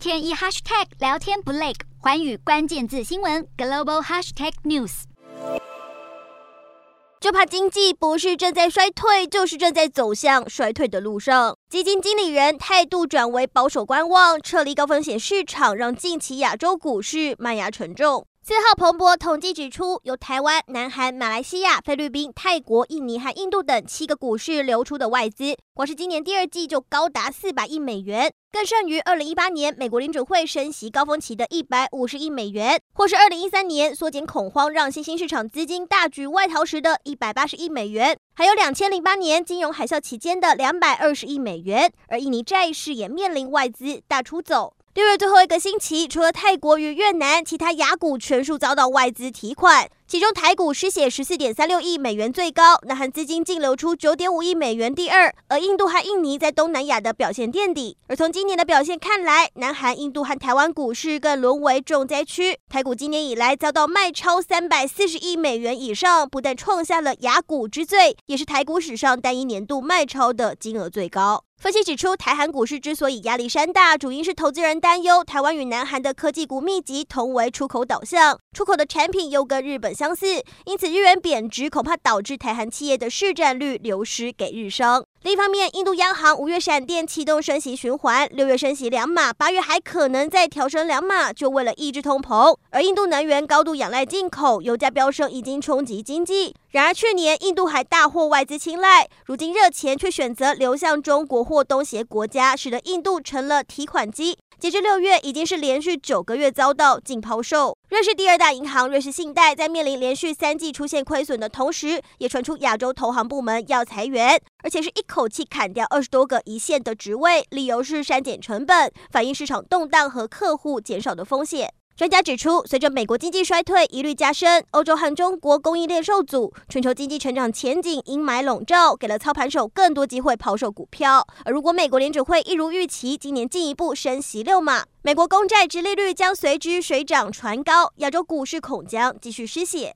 天一 hashtag 聊天不累，环宇关键字新闻 global hashtag news。就怕经济不是正在衰退，就是正在走向衰退的路上。基金经理人态度转为保守观望，撤离高风险市场，让近期亚洲股市慢压沉重。四号，彭博统计指出，由台湾、南韩、马来西亚、菲律宾、泰国、印尼和印度等七个股市流出的外资，光是今年第二季就高达四百亿美元，更胜于二零一八年美国联准会升息高峰期的一百五十亿美元，或是二零一三年缩减恐慌让新兴市场资金大举外逃时的一百八十亿美元，还有两千零八年金融海啸期间的两百二十亿美元。而印尼债市也面临外资大出走。六月最后一个星期，除了泰国与越南，其他亚股全数遭到外资提款。其中台股失血十四点三六亿美元最高，南韩资金净流出九点五亿美元第二，而印度和印尼在东南亚的表现垫底。而从今年的表现看来，南韩、印度和台湾股市更沦为重灾区。台股今年以来遭到卖超三百四十亿美元以上，不但创下了雅股之最，也是台股史上单一年度卖超的金额最高。分析指出，台韩股市之所以压力山大，主因是投资人担忧台湾与南韩的科技股密集，同为出口导向，出口的产品又跟日本相似，因此日元贬值恐怕导致台韩企业的市占率流失给日商。另一方面，印度央行五月闪电启动升息循环，六月升息两码，八月还可能再调升两码，就为了抑制通膨。而印度能源高度仰赖进口，油价飙升已经冲击经济。然而去年印度还大获外资青睐，如今热钱却选择流向中国或东协国家，使得印度成了提款机。截至六月，已经是连续九个月遭到净抛售。瑞士第二大银行瑞士信贷在面临连续三季出现亏损的同时，也传出亚洲投行部门要裁员，而且是一口气砍掉二十多个一线的职位，理由是删减成本，反映市场动荡和客户减少的风险。专家指出，随着美国经济衰退疑虑加深，欧洲和中国供应链受阻，全球经济成长前景阴霾笼罩，给了操盘手更多机会抛售股票。而如果美国联准会一如预期，今年进一步升息六码，美国公债殖利率将随之水涨船高，亚洲股市恐将继续失血。